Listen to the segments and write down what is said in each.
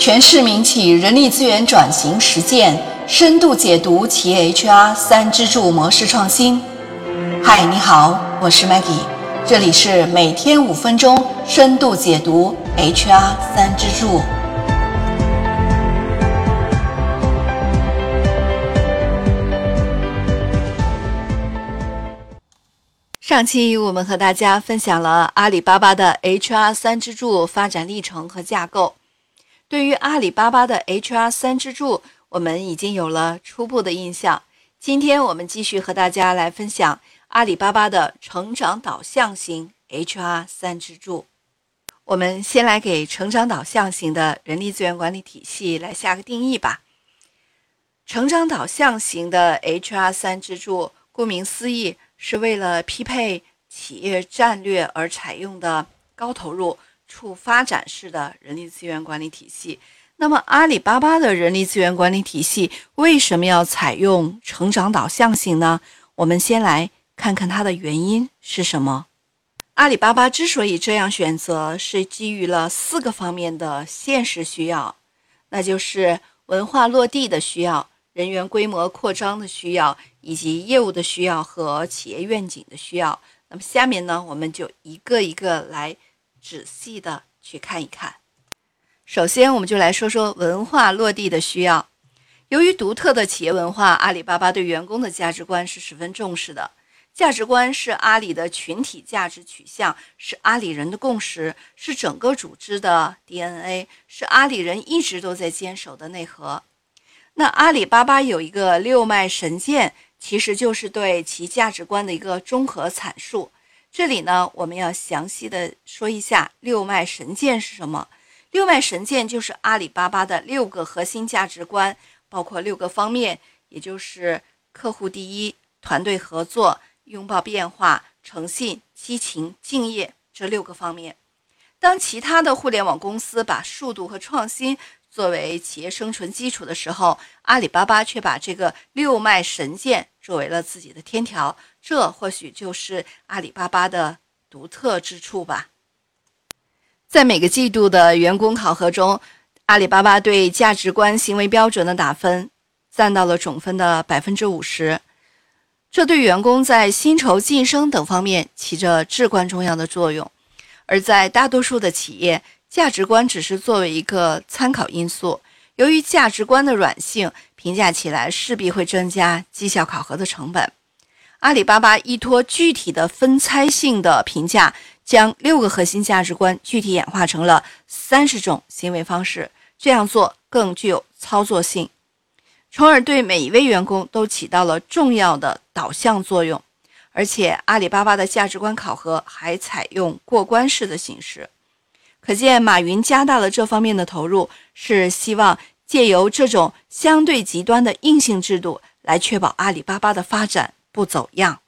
全市民企人力资源转型实践深度解读企业 HR 三支柱模式创新。嗨，你好，我是 Maggie，这里是每天五分钟深度解读 HR 三支柱。上期我们和大家分享了阿里巴巴的 HR 三支柱发展历程和架构。对于阿里巴巴的 HR 三支柱，我们已经有了初步的印象。今天我们继续和大家来分享阿里巴巴的成长导向型 HR 三支柱。我们先来给成长导向型的人力资源管理体系来下个定义吧。成长导向型的 HR 三支柱，顾名思义。是为了匹配企业战略而采用的高投入、促发展式的人力资源管理体系。那么，阿里巴巴的人力资源管理体系为什么要采用成长导向型呢？我们先来看看它的原因是什么。阿里巴巴之所以这样选择，是基于了四个方面的现实需要，那就是文化落地的需要。人员规模扩张的需要，以及业务的需要和企业愿景的需要。那么下面呢，我们就一个一个来仔细的去看一看。首先，我们就来说说文化落地的需要。由于独特的企业文化，阿里巴巴对员工的价值观是十分重视的。价值观是阿里的群体价值取向，是阿里人的共识，是整个组织的 DNA，是阿里人一直都在坚守的内核。那阿里巴巴有一个六脉神剑，其实就是对其价值观的一个综合阐述。这里呢，我们要详细的说一下六脉神剑是什么。六脉神剑就是阿里巴巴的六个核心价值观，包括六个方面，也就是客户第一、团队合作、拥抱变化、诚信、激情、敬业这六个方面。当其他的互联网公司把速度和创新作为企业生存基础的时候，阿里巴巴却把这个六脉神剑作为了自己的天条，这或许就是阿里巴巴的独特之处吧。在每个季度的员工考核中，阿里巴巴对价值观行为标准的打分占到了总分的百分之五十，这对员工在薪酬晋升等方面起着至关重要的作用。而在大多数的企业，价值观只是作为一个参考因素，由于价值观的软性，评价起来势必会增加绩效考核的成本。阿里巴巴依托具体的分拆性的评价，将六个核心价值观具体演化成了三十种行为方式，这样做更具有操作性，从而对每一位员工都起到了重要的导向作用。而且，阿里巴巴的价值观考核还采用过关式的形式。可见，马云加大了这方面的投入，是希望借由这种相对极端的硬性制度，来确保阿里巴巴的发展不走样。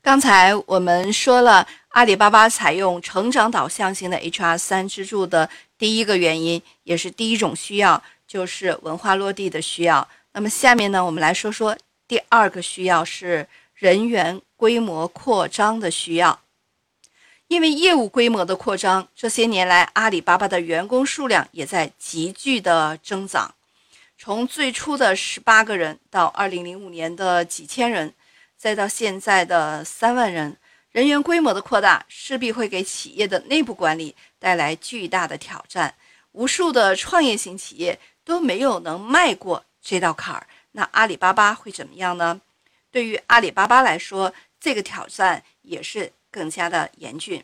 刚才我们说了，阿里巴巴采用成长导向型的 HR 三支柱的第一个原因，也是第一种需要，就是文化落地的需要。那么下面呢，我们来说说第二个需要是人员。规模扩张的需要，因为业务规模的扩张，这些年来阿里巴巴的员工数量也在急剧的增长。从最初的十八个人，到二零零五年的几千人，再到现在的三万人，人员规模的扩大势必会给企业的内部管理带来巨大的挑战。无数的创业型企业都没有能迈过这道坎儿，那阿里巴巴会怎么样呢？对于阿里巴巴来说，这个挑战也是更加的严峻。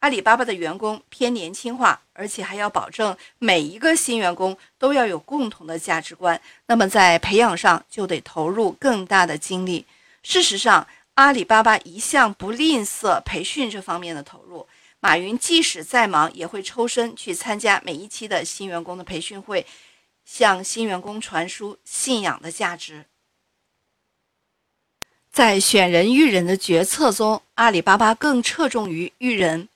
阿里巴巴的员工偏年轻化，而且还要保证每一个新员工都要有共同的价值观。那么在培养上就得投入更大的精力。事实上，阿里巴巴一向不吝啬培训这方面的投入。马云即使再忙，也会抽身去参加每一期的新员工的培训会，向新员工传输信仰的价值。在选人育人的决策中，阿里巴巴更侧重于育人。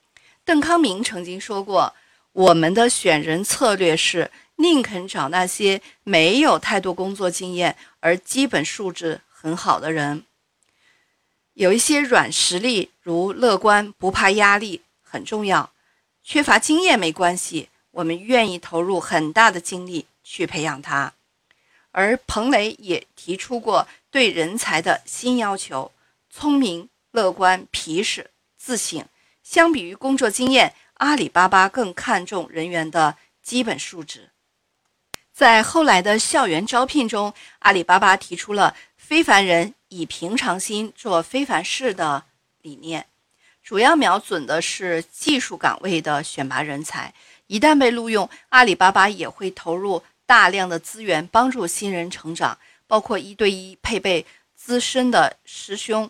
邓康明曾经说过：“我们的选人策略是宁肯找那些没有太多工作经验而基本素质很好的人，有一些软实力，如乐观、不怕压力、很重要。缺乏经验没关系，我们愿意投入很大的精力去培养他。而彭雷也提出过对人才的新要求：聪明、乐观、皮实、自省。相比于工作经验，阿里巴巴更看重人员的基本素质。在后来的校园招聘中，阿里巴巴提出了“非凡人以平常心做非凡事”的理念，主要瞄准的是技术岗位的选拔人才。一旦被录用，阿里巴巴也会投入。大量的资源帮助新人成长，包括一对一配备资深的师兄，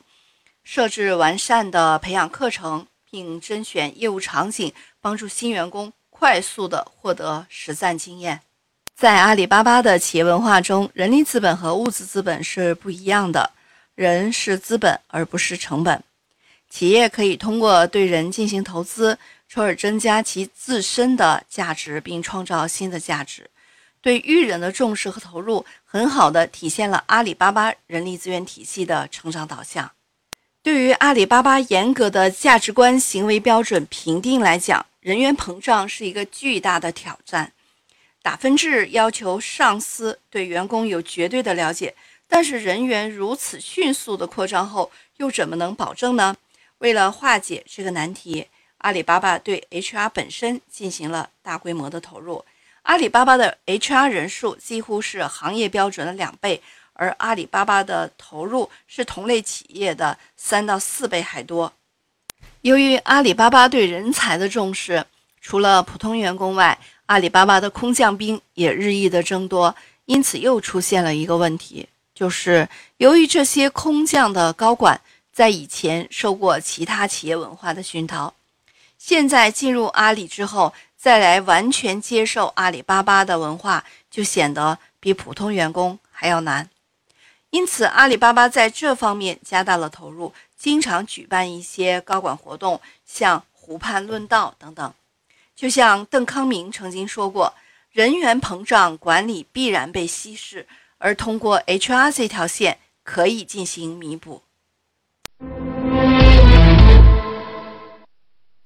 设置完善的培养课程，并甄选业务场景，帮助新员工快速的获得实战经验。在阿里巴巴的企业文化中，人力资本和物质资本是不一样的，人是资本而不是成本。企业可以通过对人进行投资，从而增加其自身的价值，并创造新的价值。对育人的重视和投入，很好的体现了阿里巴巴人力资源体系的成长导向。对于阿里巴巴严格的价值观、行为标准评定来讲，人员膨胀是一个巨大的挑战。打分制要求上司对员工有绝对的了解，但是人员如此迅速的扩张后，又怎么能保证呢？为了化解这个难题，阿里巴巴对 HR 本身进行了大规模的投入。阿里巴巴的 HR 人数几乎是行业标准的两倍，而阿里巴巴的投入是同类企业的三到四倍还多。由于阿里巴巴对人才的重视，除了普通员工外，阿里巴巴的空降兵也日益的增多。因此，又出现了一个问题，就是由于这些空降的高管在以前受过其他企业文化的熏陶，现在进入阿里之后。再来完全接受阿里巴巴的文化，就显得比普通员工还要难。因此，阿里巴巴在这方面加大了投入，经常举办一些高管活动，像湖畔论道等等。就像邓康明曾经说过：“人员膨胀，管理必然被稀释，而通过 HR 这条线可以进行弥补。”